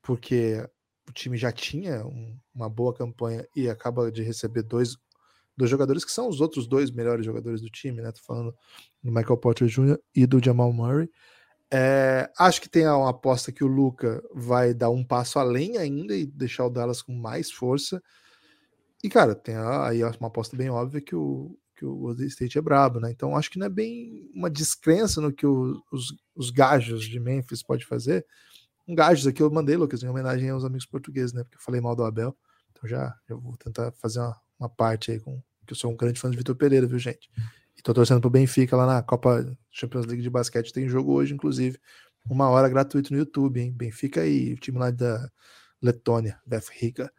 porque o time já tinha um, uma boa campanha e acaba de receber dois, dois jogadores que são os outros dois melhores jogadores do time, né? Tô falando do Michael Porter Jr. e do Jamal Murray. É, acho que tem uma aposta que o Luca vai dar um passo além ainda e deixar o Dallas com mais força. E, cara, tem aí uma aposta bem óbvia que o, que o Golden State é brabo, né? Então acho que não é bem uma descrença no que o, os, os gajos de Memphis pode fazer. Um gajos aqui eu mandei, Lucas, em homenagem aos amigos portugueses, né? Porque eu falei mal do Abel. Então já eu vou tentar fazer uma, uma parte aí com que eu sou um grande fã de Vitor Pereira, viu, gente? E tô torcendo pro Benfica lá na Copa Champions League de basquete. Tem jogo hoje, inclusive, uma hora gratuito no YouTube, hein? Benfica e o time lá da Letônia, Riga,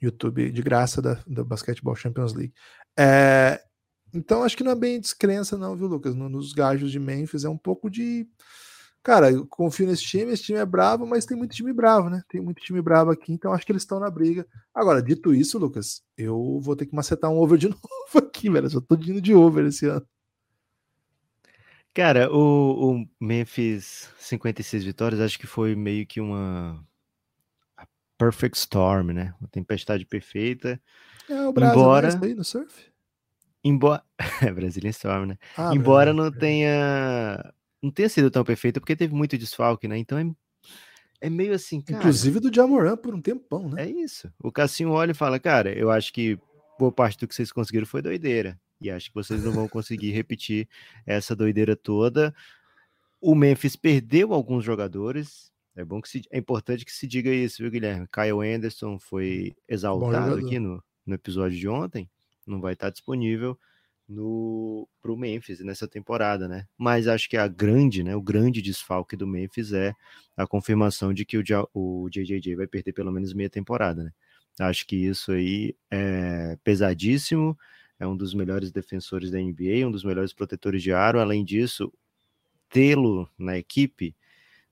YouTube de graça da, da Basquetebol Champions League. É, então acho que não é bem descrença, não, viu, Lucas? Nos gajos de Memphis é um pouco de. Cara, eu confio nesse time, esse time é bravo, mas tem muito time bravo, né? Tem muito time bravo aqui, então acho que eles estão na briga. Agora, dito isso, Lucas, eu vou ter que macetar um over de [laughs] novo aqui, velho. Eu só tô indo de over esse ano. Cara, o, o, Memphis 56 vitórias, acho que foi meio que uma perfect storm, né? Uma tempestade perfeita. É, o Brasil embora... é aí no surf? Embora. [laughs] É Brazilian Storm, né? Ah, Embora não tenha. Não tenha sido tão perfeito, porque teve muito desfalque, né? Então é, é meio assim. Cara, Inclusive do Jamoran por um tempão, né? É isso. O Cassinho olha e fala: Cara, eu acho que boa parte do que vocês conseguiram foi doideira. E acho que vocês não vão conseguir repetir essa doideira toda. O Memphis perdeu alguns jogadores. É bom que se, é importante que se diga isso, viu, Guilherme? Kyle Anderson foi exaltado aqui no, no episódio de ontem não vai estar disponível no para o Memphis nessa temporada, né? Mas acho que a grande, né, o grande desfalque do Memphis é a confirmação de que o, o JJJ vai perder pelo menos meia temporada, né? Acho que isso aí é pesadíssimo, é um dos melhores defensores da NBA, um dos melhores protetores de aro. Além disso, tê-lo na equipe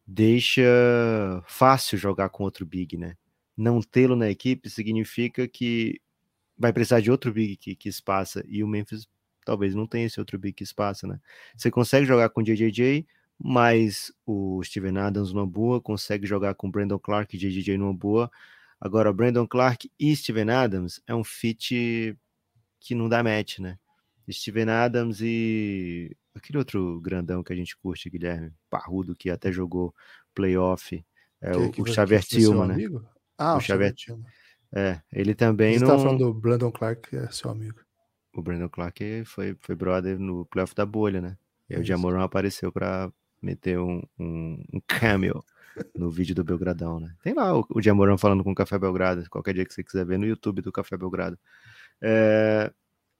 deixa fácil jogar com outro big, né? Não tê-lo na equipe significa que vai precisar de outro big que, que espaça, e o Memphis talvez não tenha esse outro big que espaça, né? Você consegue jogar com JJJ, mas o Steven Adams numa boa, consegue jogar com Brandon Clark e JJJ numa boa. Agora, Brandon Clark e Steven Adams é um fit que não dá match, né? Steven Adams e aquele outro grandão que a gente curte, Guilherme, parrudo, que até jogou playoff, é que, o, que o Xavier Tillman, né? Amigo? Ah, o, Xavier Tillman. É, ele também Você não. Você tá falando do Brandon Clark, que é seu amigo. O Brandon Clark foi, foi brother no playoff da bolha, né? E aí o Jamoran apareceu para meter um, um, um, cameo [laughs] no vídeo do Belgradão, né? Tem lá o, o Jamoran falando com o Café Belgrado, qualquer dia que você quiser ver no YouTube do Café Belgrado. É,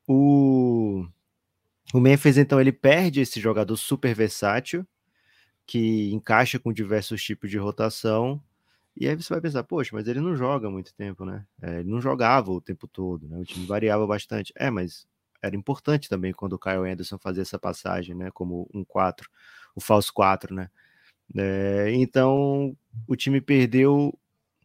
o, o Memphis, então, ele perde esse jogador super versátil, que encaixa com diversos tipos de rotação, e aí você vai pensar, poxa, mas ele não joga muito tempo, né? É, ele não jogava o tempo todo, né? O time variava bastante. É, mas era importante também quando o Kyle Anderson fazia essa passagem, né? Como um 4, o falso 4, né? É, então o time perdeu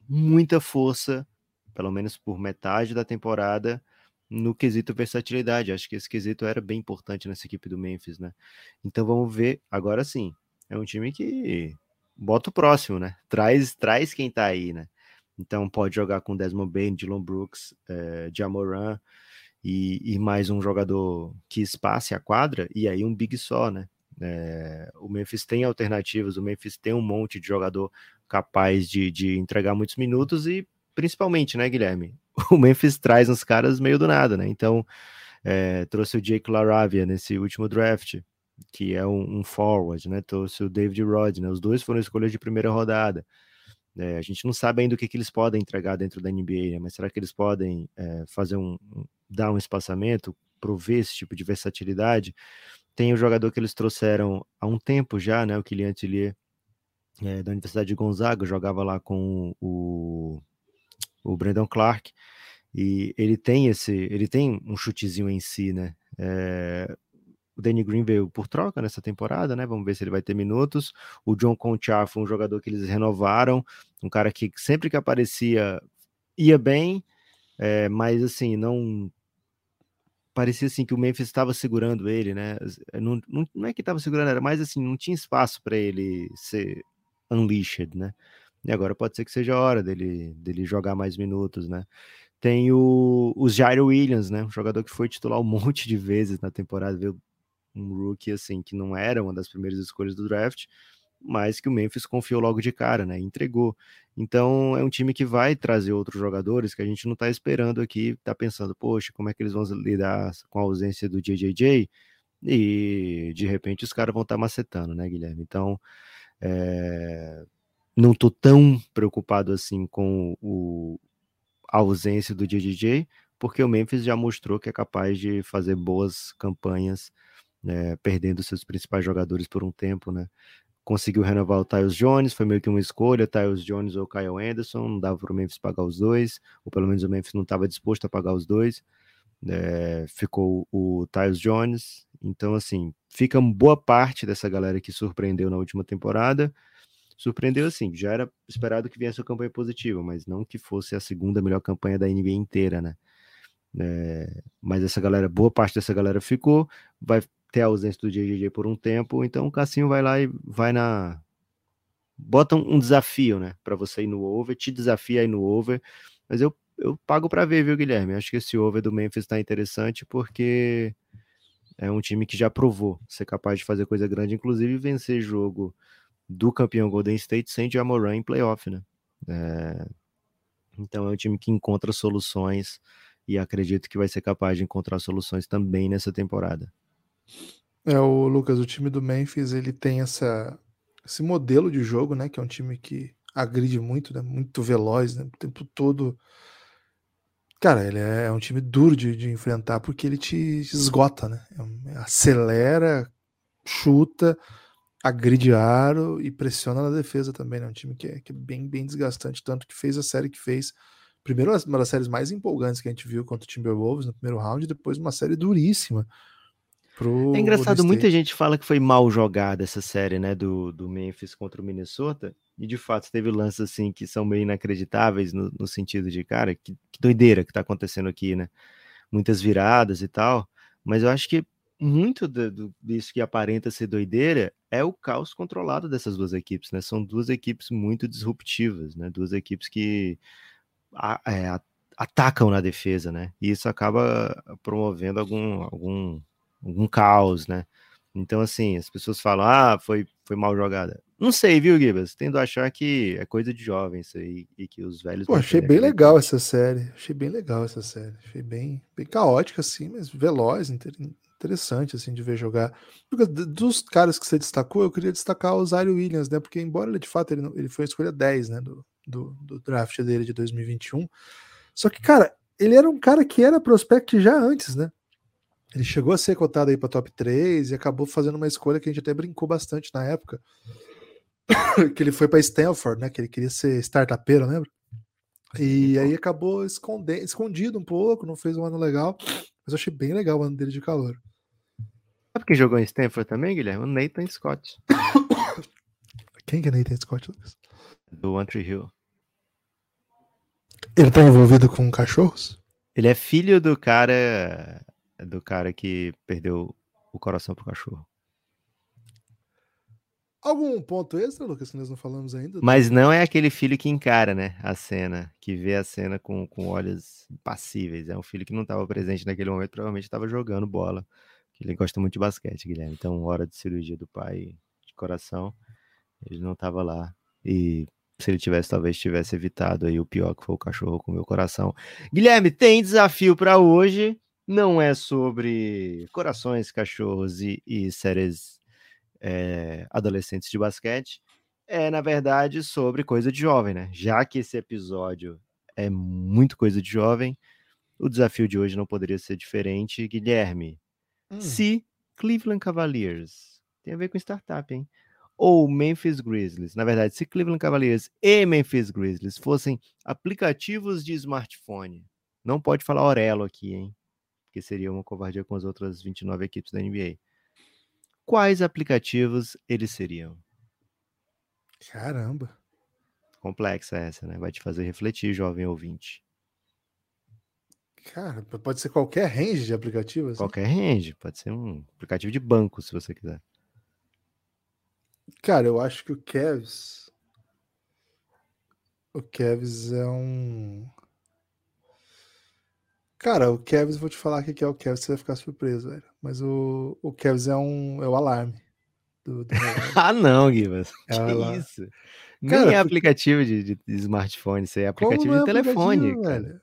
muita força, pelo menos por metade da temporada, no quesito versatilidade. Acho que esse quesito era bem importante nessa equipe do Memphis, né? Então vamos ver, agora sim. É um time que bota o próximo, né? Traz, traz quem tá aí, né? Então pode jogar com Desmond Bain, Dylan Brooks, é, Jamoran e, e, mais um jogador que espace a quadra e aí um big só, né? É, o Memphis tem alternativas, o Memphis tem um monte de jogador capaz de, de entregar muitos minutos e principalmente, né, Guilherme? [laughs] O Memphis traz uns caras meio do nada, né? Então é, trouxe o Jake Laravia nesse último draft, que é um, um forward, né? Trouxe o David Rod, né? Os dois foram escolhas de primeira rodada. É, a gente não sabe ainda o que, que eles podem entregar dentro da NBA, né? mas será que eles podem é, fazer um, um, dar um espaçamento, prover esse tipo de versatilidade? Tem o jogador que eles trouxeram há um tempo já, né? O Kylian Tillier, é, da Universidade de Gonzaga, jogava lá com o, o Brandon Clark, e ele tem esse, ele tem um chutezinho em si, né? O Danny Green veio por troca nessa temporada, né? Vamos ver se ele vai ter minutos. O John Conchar foi um jogador que eles renovaram, um cara que sempre que aparecia ia bem, é, mas assim, não parecia assim que o Memphis estava segurando ele, né? Não, não, não é que estava segurando, era mais assim, não tinha espaço para ele ser unleashed, né? E agora pode ser que seja a hora dele, dele jogar mais minutos, né? Tem o, o Jairo Williams, né? Um jogador que foi titular um [laughs] monte de vezes na temporada, viu? Um rookie, assim, que não era uma das primeiras escolhas do draft, mas que o Memphis confiou logo de cara, né? Entregou. Então é um time que vai trazer outros jogadores que a gente não tá esperando aqui, tá pensando, poxa, como é que eles vão lidar com a ausência do JJJ? E de repente os caras vão estar tá macetando, né, Guilherme? Então é... não tô tão preocupado assim com o, a ausência do JJJ, porque o Memphis já mostrou que é capaz de fazer boas campanhas, né, perdendo seus principais jogadores por um tempo, né? Conseguiu renovar o Tyus Jones, foi meio que uma escolha, Tyus Jones ou Kyle Anderson, não dava para o Memphis pagar os dois, ou pelo menos o Memphis não estava disposto a pagar os dois. É, ficou o Tyus Jones, então assim, fica boa parte dessa galera que surpreendeu na última temporada, surpreendeu assim, já era esperado que viesse a campanha positiva, mas não que fosse a segunda melhor campanha da NBA inteira, né? É, mas essa galera, boa parte dessa galera ficou, vai ter a ausência do JJJ por um tempo, então o Cassinho vai lá e vai na bota um, um desafio, né, para você ir no over, te desafia aí no over, mas eu eu pago para ver, viu, Guilherme? Acho que esse over do Memphis está interessante porque é um time que já provou ser capaz de fazer coisa grande, inclusive vencer jogo do campeão Golden State sem Jamoran em playoff, né? É... Então é um time que encontra soluções e acredito que vai ser capaz de encontrar soluções também nessa temporada. É, o Lucas, o time do Memphis, ele tem essa, esse modelo de jogo, né? Que é um time que agride muito, né? Muito veloz, né? O tempo todo. Cara, ele é, é um time duro de, de enfrentar porque ele te esgota, né? É acelera, chuta, agride aro e pressiona na defesa também, né? Um time que é, que é bem, bem desgastante, tanto que fez a série que fez. Primeiro, uma das séries mais empolgantes que a gente viu contra o Timberwolves no primeiro round, depois uma série duríssima. Pro é engraçado, muita gente fala que foi mal jogada essa série, né, do, do Memphis contra o Minnesota, e de fato teve lances assim que são meio inacreditáveis no, no sentido de, cara, que, que doideira que tá acontecendo aqui, né? Muitas viradas e tal, mas eu acho que muito do, do, disso que aparenta ser doideira é o caos controlado dessas duas equipes, né? São duas equipes muito disruptivas, né? Duas equipes que a, é, atacam na defesa, né? E isso acaba promovendo algum, algum, algum caos, né? Então, assim, as pessoas falam, ah, foi, foi mal jogada. Não sei, viu, Gibas? Tendo a achar que é coisa de jovem isso aí, e que os velhos... Pô, achei bem legal essa série, achei bem legal essa série, achei bem, bem caótica, assim, mas veloz, interessante assim de ver jogar. Dos caras que você destacou, eu queria destacar o Zaire Williams, né? Porque embora ele de fato ele, ele foi a escolha 10, né, do, do, do, draft dele de 2021. Só que, cara, ele era um cara que era prospect já antes, né? Ele chegou a ser cotado aí para top 3 e acabou fazendo uma escolha que a gente até brincou bastante na época. [coughs] que ele foi para Stanford, né? Que ele queria ser startupeiro, lembra? E aí acabou escondido um pouco, não fez um ano legal, mas eu achei bem legal o ano dele de calor. Sabe quem jogou em Stanford também, Guilherme? O Nathan Scott. [coughs] Quem que é Nathan Scott, Lucas? Do One Tree Hill. Ele tá envolvido com cachorros? Ele é filho do cara do cara que perdeu o coração pro cachorro. Algum ponto extra, Lucas, que nós não falamos ainda? Mas não é aquele filho que encara, né, a cena, que vê a cena com, com olhos passíveis. É um filho que não estava presente naquele momento, provavelmente estava jogando bola ele gosta muito de basquete, Guilherme. Então, hora de cirurgia do pai de coração, ele não estava lá. E se ele tivesse, talvez tivesse evitado aí o pior que foi o cachorro com o meu coração. Guilherme, tem desafio para hoje. Não é sobre corações, cachorros e, e séries é, adolescentes de basquete. É, na verdade, sobre coisa de jovem, né? Já que esse episódio é muito coisa de jovem, o desafio de hoje não poderia ser diferente. Guilherme, Hum. Se Cleveland Cavaliers tem a ver com startup, hein? Ou Memphis Grizzlies, na verdade, se Cleveland Cavaliers e Memphis Grizzlies fossem aplicativos de smartphone, não pode falar Orelo aqui, hein? Porque seria uma covardia com as outras 29 equipes da NBA. Quais aplicativos eles seriam? Caramba. Complexa essa, né? Vai te fazer refletir, jovem ouvinte. Cara, pode ser qualquer range de aplicativos? Assim? Qualquer range, pode ser um aplicativo de banco, se você quiser. Cara, eu acho que o Kevs. O Kevs é um. Cara, o Kevs, vou te falar o que é o Kevs, você vai ficar surpreso, velho. Mas o, o Kevs é um. É o alarme. Do, do [laughs] ah, não, Gibas. [laughs] É que isso? Cara, Nem é aplicativo de, de smartphone, isso é aplicativo não é de telefone. aplicativo, cara. velho?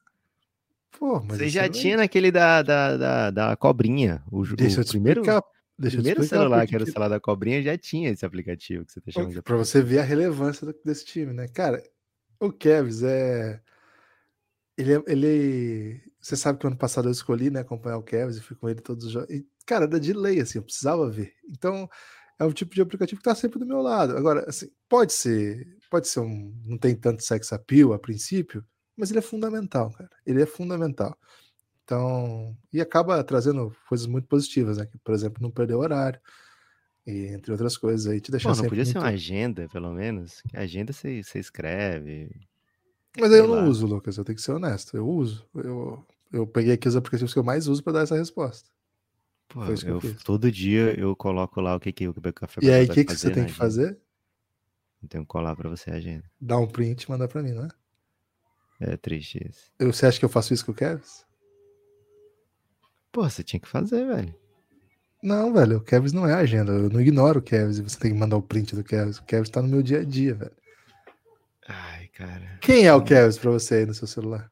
Pô, mas Você já é- tinha naquele da, da, da, da cobrinha. O, Deixa o eu primeiro, explicar. Deixa primeiro celular que era o celular da cobrinha já tinha esse aplicativo que você tá chamando de Pra você ver a relevância desse time, né? Cara, o Kevs é. Ele, é- ele. Você sabe que ano passado eu escolhi, né? Acompanhar o Kevs e fui com ele todos os jogos. E, cara, era de lei, assim, eu precisava ver. Então, é um tipo de aplicativo que tá sempre do meu lado. Agora, assim, pode ser. Pode ser um. Não tem tanto sex appeal a princípio, mas ele é fundamental, cara. Ele é fundamental. Então, e acaba trazendo coisas muito positivas, né? Que, por exemplo, não perder o horário. E entre outras coisas aí, te deixar Pô, não sempre podia ser muito- uma agenda, pelo menos? Que agenda você, você escreve. Mas aí eu não uso, Lucas, eu tenho que ser honesto. Eu uso. Eu, eu peguei aqui os aplicativos que eu mais uso para dar essa resposta. Pô, eu eu, todo dia eu coloco lá o que, que o café E aí, o que, que você tem que fazer? Eu tenho que colar pra você a agenda. Dar um print e mandar para mim, né? É triste isso. Eu, você acha que eu faço isso com o Kevs? Pô, você tinha que fazer, velho. Não, velho, o Kevs não é agenda. Eu não ignoro o Kevs e você tem que mandar o print do Kevs. O Kevs tá no meu dia a dia, velho. Ai, cara. Quem é o Kevs pra você aí no seu celular?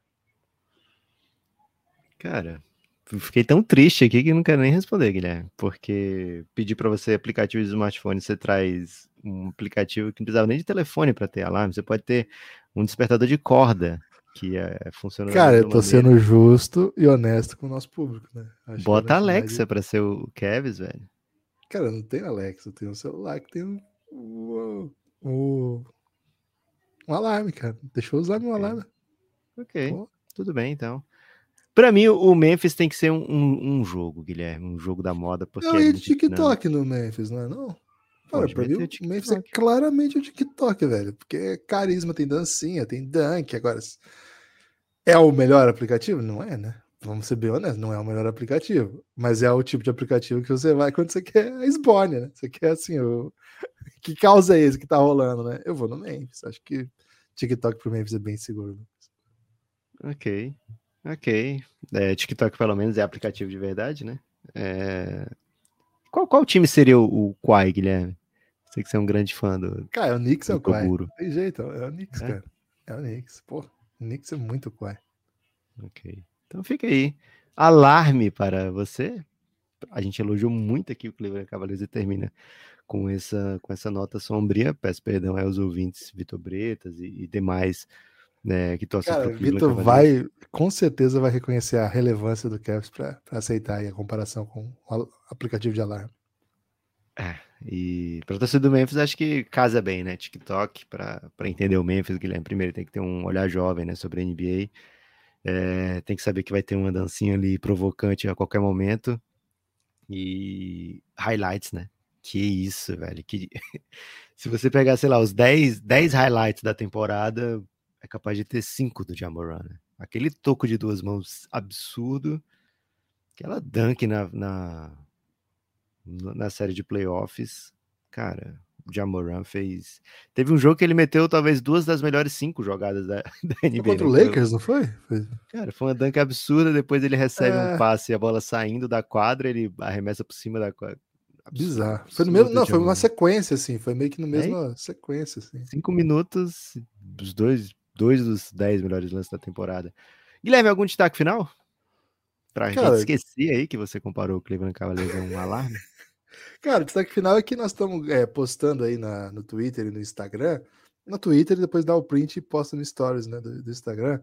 Cara, fiquei tão triste aqui que não quero nem responder, Guilherme. Porque pedir pra você aplicativo de smartphone, você traz um aplicativo que não precisava nem de telefone pra ter alarme. Você pode ter um despertador de corda que é, funciona Cara, eu tô maneira. sendo justo e honesto com o nosso público, né? Acho Bota a Alexa pra ser o Kevs, velho. Cara, eu não tenho Alexa, eu tenho um celular que tem um, o- um alarme, cara. Deixa eu usar meu alarme. Ok, Pô. tudo bem então. Pra mim, o Memphis tem que ser um, um, um jogo, Guilherme, um jogo da moda, porque Não, é e muito. TikTok no Memphis, não é não? Cara, pra mim o Memphis é claramente o TikTok, velho. Porque é carisma, tem dancinha, tem dunk. Agora, é o melhor aplicativo? Não é, né? Vamos ser bem honestos, não é o melhor aplicativo. Mas é o tipo de aplicativo que você vai quando você quer a esbórnia, né? Você quer assim, o... [laughs] que causa é esse que tá rolando, né? Eu vou no Memphis. Acho que TikTok pro Memphis é bem seguro. Ok, ok. É, TikTok, pelo menos, é aplicativo de verdade, né? É, Qual, qual time seria o, o Quai, Guilherme? Sei que você é um grande fã do, Cara, o Knicks é o. Toguro. Tem jeito, é o Knicks, É? cara. É o Knicks. Pô, o Knicks é muito Kawhi. Ok. Então fica aí. Alarme para você. A gente elogiou muito aqui o Cleveland Cavaliers e termina com essa, com essa nota sombria. Peço perdão aos ouvintes Vitor Bretas e, e demais né, que torcem Cara, Vitor vai, com certeza vai reconhecer a relevância do Cavs para aceitar a comparação com o aplicativo de alarme. E para torcida do Memphis, acho que casa bem, né? TikTok, para entender o Memphis, Guilherme. Primeiro tem que ter um olhar jovem né, sobre a NBA. É, tem que saber que vai ter uma dancinha ali provocante a qualquer momento. E highlights, né? Que isso, velho. Que... [laughs] Se você pegar, sei lá, os 10, 10 highlights da temporada, é capaz de ter 5 do Jamoran. Né? Aquele toco de duas mãos absurdo. Aquela dunk na, na, na série de playoffs. Cara, Jamoran fez. Teve um jogo que ele meteu talvez duas das melhores cinco jogadas da, [laughs] da Foi NBA. contra o né? Lakers, não foi? Foi- Cara, foi uma dunk absurda. Depois ele recebe É. um passe e a bola saindo da quadra, ele arremessa por cima da quadra. Bizarro. Foi no mesmo, não, foi uma sequência, assim. Foi meio que no mesma sequência, assim. Cinco minutos, os dois, dois dos dez melhores lances da temporada. Guilherme, algum destaque final? Pra Cara- gente esquecer aí que você comparou o Cleveland Cavaliers a um alarme. Cara, o destaque final é que nós estamos é, postando aí na, no Twitter e no Instagram. No Twitter, depois dá o print e posta no Stories né, do, do Instagram.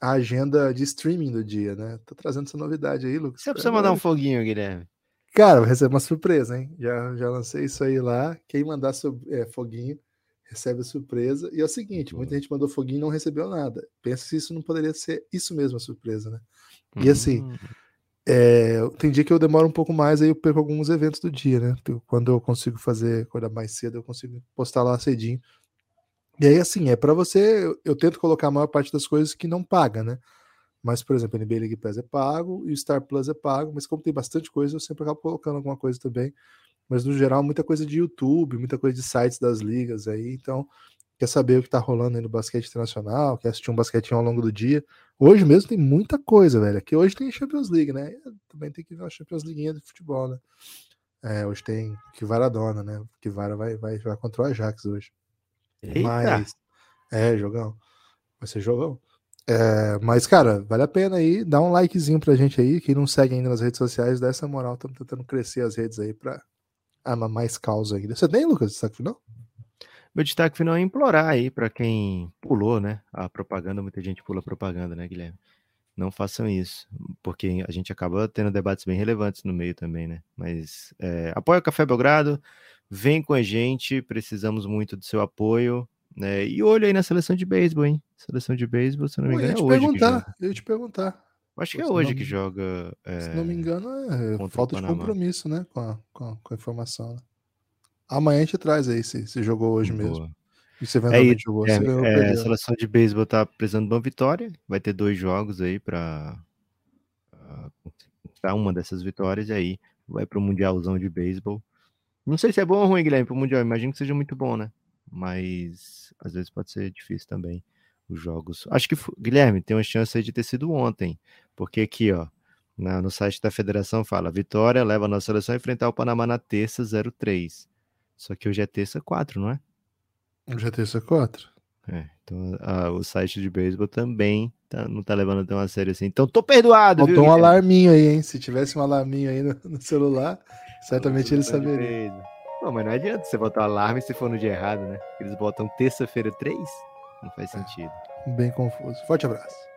A agenda de streaming do dia, né? Tá trazendo essa novidade aí, Lucas. Você precisa mandar um foguinho, Guilherme. Cara, vai receber uma surpresa, hein? Já, já lancei isso aí lá. Quem mandar é, foguinho recebe a surpresa. E é o seguinte: muita gente mandou foguinho e não recebeu nada. Pensa se isso não poderia ser isso mesmo a surpresa, né? E assim, Hum, É, tem dia que eu demoro um pouco mais, aí eu perco alguns eventos do dia, né? Quando eu consigo fazer, acordar mais cedo, eu consigo postar lá cedinho. E aí, assim, é para você. Eu, eu tento colocar a maior parte das coisas que não paga, né? Mas, por exemplo, NBA League Pass é pago e o Star Plus é pago, mas como tem bastante coisa, eu sempre acabo colocando alguma coisa também. Mas no geral, muita coisa de YouTube, muita coisa de sites das ligas aí. Então, quer saber o que tá rolando aí no basquete internacional, quer assistir um basquetinho ao longo do dia. Hoje mesmo tem muita coisa, velho. Aqui hoje tem Champions League, né? Também tem que ver a Champions League de futebol, né? É, hoje tem que Varadona, né? Que Vara vai, vai jogar contra o Ajax hoje. Eita. Mas. É, jogão. Vai ser jogão. É, mas, cara, vale a pena aí. Dá um likezinho pra gente aí. Quem não segue ainda nas redes sociais, dá essa moral. Estamos tentando crescer as redes aí pra armar mais causa ainda. Você tem, Lucas, destaque final? Meu destaque final é implorar aí para quem pulou, né? A propaganda, muita gente pula propaganda, né, Guilherme? Não façam isso, porque a gente acaba tendo debates bem relevantes no meio também, né? Mas é, apoia o Café Belgrado, vem com a gente, precisamos muito do seu apoio. Né? E olho aí na seleção de beisebol, hein? Seleção de beisebol, se não me engano, é hoje. Perguntar, eu ia te perguntar. Acho que é hoje que joga. É, se não me engano, é falta de compromisso, né? Com a, com a, com a informação. Né? Amanhã a gente traz aí se, se jogou hoje Boa. mesmo. E eventualmente é, jogou. É, é, a seleção de beisebol tá precisando de uma vitória. Vai ter dois jogos aí para conquistar uma dessas vitórias. E aí vai para o Mundialzão de beisebol. Não sei se é bom ou ruim, Guilherme, para o Mundial. Imagino que seja muito bom, né? mas às vezes pode ser difícil também os jogos. Acho que, Guilherme, tem uma chance de ter sido ontem, porque aqui, ó, na, no site da federação fala: Vitória leva a nossa seleção a enfrentar o Panamá na terça 03. Só que hoje é terça 4, não é? Hoje é terça 4. É, então a, o site de beisebol também tá, não tá levando tão a sério assim. Então tô perdoado, Faltou viu, um alarminho aí, hein? Se tivesse um alarminho aí no, no celular, certamente ele saberia. Não, mas não adianta você botar alarme se for no dia errado, né? Eles botam terça-feira 3, não faz sentido. Bem confuso. Forte abraço.